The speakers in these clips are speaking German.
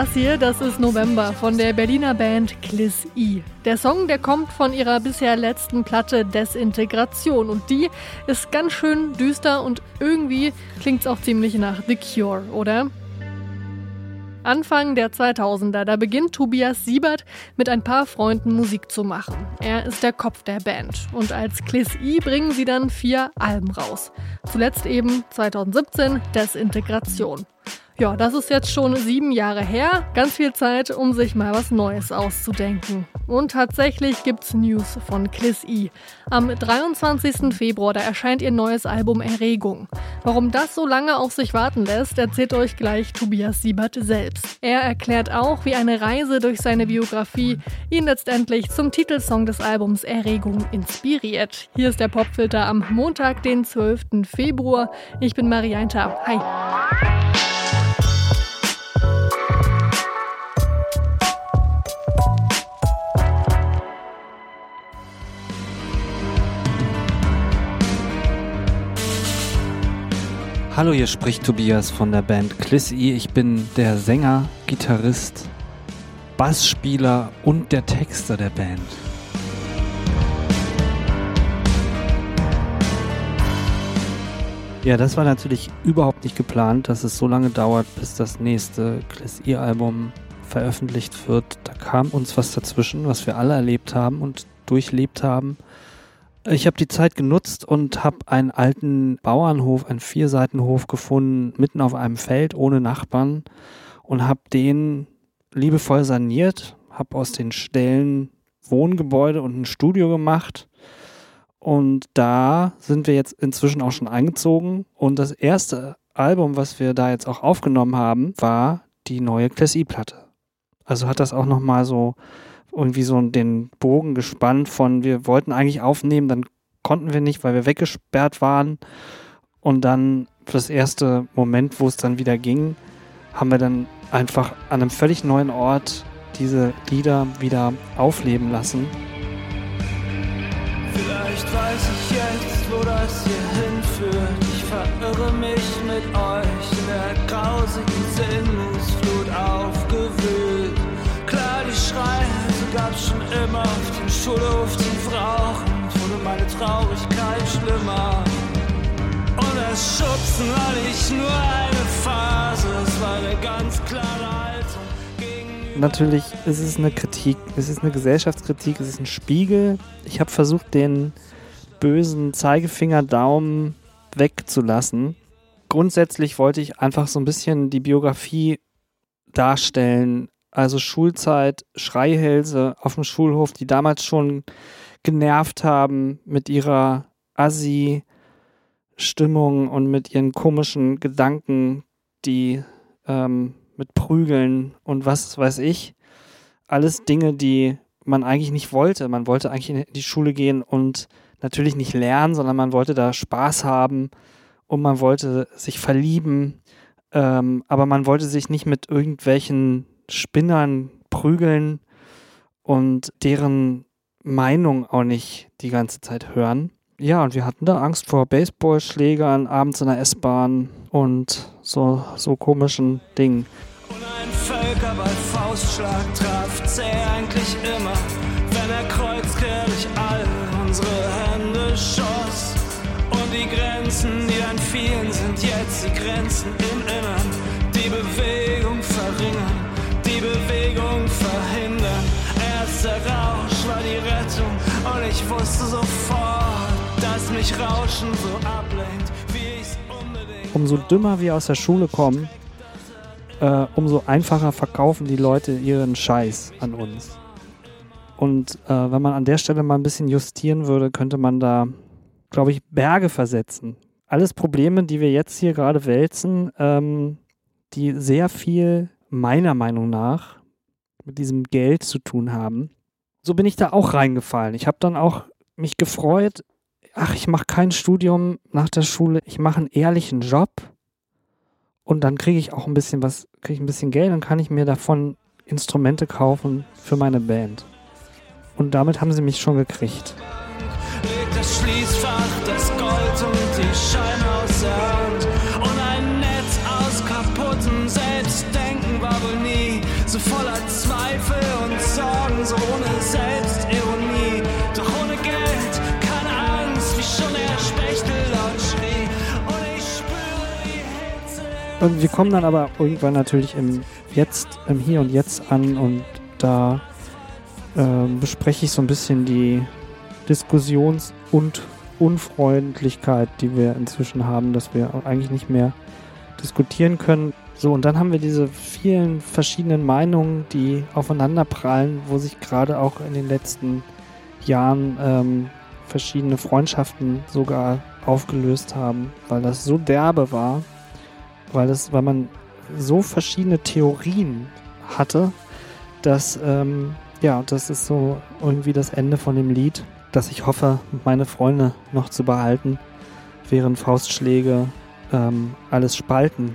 Das hier, das ist November von der Berliner Band Kliss I. Der Song, der kommt von ihrer bisher letzten Platte Desintegration und die ist ganz schön düster und irgendwie klingt es auch ziemlich nach The Cure, oder? Anfang der 2000er, da beginnt Tobias Siebert mit ein paar Freunden Musik zu machen. Er ist der Kopf der Band und als Kliss I bringen sie dann vier Alben raus. Zuletzt eben 2017 Desintegration. Ja, das ist jetzt schon sieben Jahre her. Ganz viel Zeit, um sich mal was Neues auszudenken. Und tatsächlich gibt's News von Kliss I. Am 23. Februar, da erscheint ihr neues Album Erregung. Warum das so lange auf sich warten lässt, erzählt euch gleich Tobias Siebert selbst. Er erklärt auch, wie eine Reise durch seine Biografie ihn letztendlich zum Titelsong des Albums Erregung inspiriert. Hier ist der Popfilter am Montag, den 12. Februar. Ich bin Marianta. Hi. Hallo, hier spricht Tobias von der Band Clissy. Ich bin der Sänger, Gitarrist, Bassspieler und der Texter der Band. Ja, das war natürlich überhaupt nicht geplant, dass es so lange dauert, bis das nächste Clissy-Album veröffentlicht wird. Da kam uns was dazwischen, was wir alle erlebt haben und durchlebt haben. Ich habe die Zeit genutzt und habe einen alten Bauernhof, einen Vierseitenhof gefunden, mitten auf einem Feld ohne Nachbarn und habe den liebevoll saniert, habe aus den Stellen Wohngebäude und ein Studio gemacht. Und da sind wir jetzt inzwischen auch schon eingezogen. Und das erste Album, was wir da jetzt auch aufgenommen haben, war die neue Class-E-Platte. Also hat das auch nochmal so irgendwie so den Bogen gespannt von, wir wollten eigentlich aufnehmen, dann konnten wir nicht, weil wir weggesperrt waren. Und dann für das erste Moment, wo es dann wieder ging, haben wir dann einfach an einem völlig neuen Ort diese Lieder wieder aufleben lassen. Vielleicht weiß ich jetzt, wo das hier hinführt. Ich verirre mich mit euch in der grausigen Sinnungsflut aufgewühlt. Klar, die Schreie gab's schon immer auf dem Schulhof zum Rauchen. Wurde meine Traurigkeit schlimmer. Und das Schubsen war nicht nur eine Phase, es war eine ganz klare Haltung. Natürlich ist es eine Kritik, es ist eine Gesellschaftskritik, es ist ein Spiegel. Ich habe versucht, den bösen Zeigefinger Daumen wegzulassen. Grundsätzlich wollte ich einfach so ein bisschen die Biografie darstellen, also Schulzeit, Schreihälse auf dem Schulhof, die damals schon genervt haben mit ihrer Assi-Stimmung und mit ihren komischen Gedanken, die ähm, mit Prügeln und was weiß ich. Alles Dinge, die man eigentlich nicht wollte. Man wollte eigentlich in die Schule gehen und natürlich nicht lernen, sondern man wollte da Spaß haben und man wollte sich verlieben. Ähm, aber man wollte sich nicht mit irgendwelchen Spinnern prügeln und deren Meinung auch nicht die ganze Zeit hören. Ja, und wir hatten da Angst vor Baseballschlägern abends in der S-Bahn und so, so komischen Dingen. Und ein Völkerball Faustschlag traf zäh eigentlich immer, wenn er durch all unsere Hände schoss. Und die Grenzen, die dann fielen, sind jetzt die Grenzen im wusste sofort, dass mich Rauschen so ablenkt, wie ich's unbedingt. Umso dümmer wir aus der Schule kommen, äh, umso einfacher verkaufen die Leute ihren Scheiß an uns. Und äh, wenn man an der Stelle mal ein bisschen justieren würde, könnte man da, glaube ich, Berge versetzen. Alles Probleme, die wir jetzt hier gerade wälzen, ähm, die sehr viel meiner Meinung nach mit diesem Geld zu tun haben. So bin ich da auch reingefallen. Ich habe dann auch mich gefreut, ach, ich mache kein Studium nach der Schule, ich mache einen ehrlichen Job und dann kriege ich auch ein bisschen was, kriege ich ein bisschen Geld, dann kann ich mir davon Instrumente kaufen für meine Band. Und damit haben sie mich schon gekriegt. Legt das Schließfach, das Gold und die Scheine Und wir kommen dann aber irgendwann natürlich im Jetzt, im Hier und Jetzt an und da äh, bespreche ich so ein bisschen die Diskussions- und Unfreundlichkeit, die wir inzwischen haben, dass wir eigentlich nicht mehr diskutieren können. So, und dann haben wir diese vielen verschiedenen Meinungen, die aufeinander prallen, wo sich gerade auch in den letzten Jahren ähm, verschiedene Freundschaften sogar aufgelöst haben, weil das so derbe war, weil das, weil man so verschiedene Theorien hatte, dass ähm, ja, das ist so irgendwie das Ende von dem Lied, das ich hoffe, meine Freunde noch zu behalten, während Faustschläge ähm, alles spalten.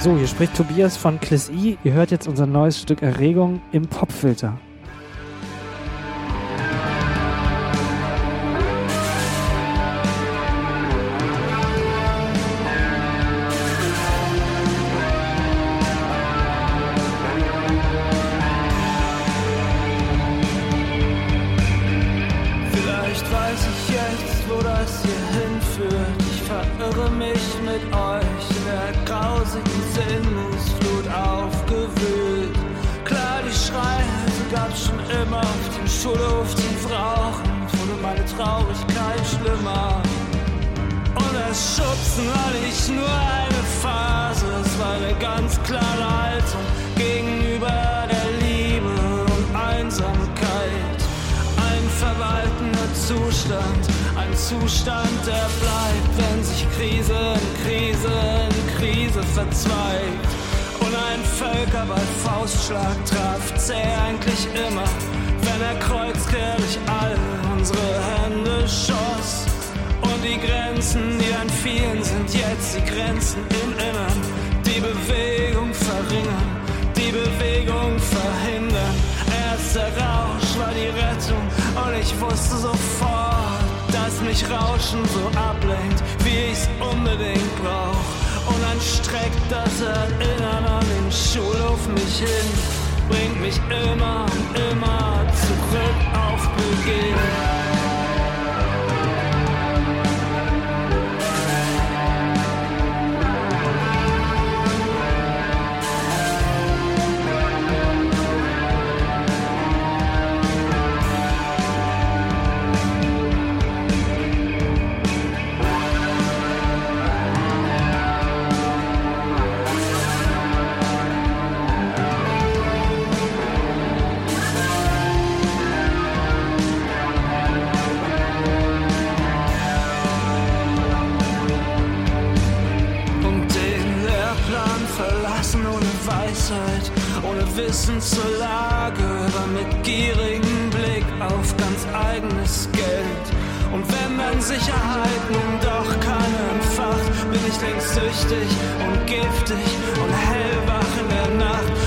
So, hier spricht Tobias von Kliss I. Ihr hört jetzt unser neues Stück Erregung im Popfilter. Schulhof tief rauchen. Wurde meine Traurigkeit schlimmer. Und das Schubsen war nicht nur eine Phase, es war eine ganz klare Haltung gegenüber der Liebe und Einsamkeit. Ein verwaltender Zustand, ein Zustand, der bleibt, wenn sich Krise in Krise in Krise verzweigt. Und ein Völkerball Faustschlag traf zäh eigentlich immer, wenn er kreuzkehrig all unsere Hände schoss. Und die Grenzen, die dann fielen, sind jetzt die Grenzen im Innern. Die Bewegung verringern, die Bewegung verhindern. Erst der Rausch war die Rettung und ich wusste sofort, dass mich Rauschen so ablenkt, wie ich's unbedingt brauch. Und dann streckt das Erinnern an den Schulhof mich hin, bringt mich immer und immer zurück auf Beginn. Weisheit, ohne Wissen zur Lage, aber mit gierigem Blick auf ganz eigenes Geld. Und wenn dann Sicherheit nun doch keine entfacht, bin ich längst süchtig und giftig und hellwach in der Nacht.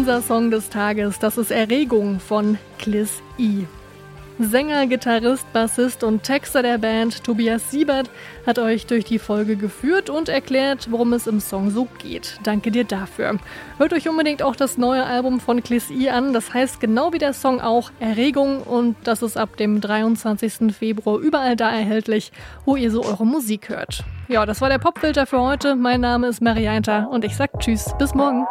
Unser Song des Tages, das ist Erregung von Kliss I. Sänger, Gitarrist, Bassist und Texter der Band Tobias Siebert hat euch durch die Folge geführt und erklärt, worum es im Song so geht. Danke dir dafür. Hört euch unbedingt auch das neue Album von Kliss I an. Das heißt genau wie der Song auch Erregung und das ist ab dem 23. Februar überall da erhältlich, wo ihr so eure Musik hört. Ja, das war der Popfilter für heute. Mein Name ist Marianta und ich sag Tschüss, bis morgen.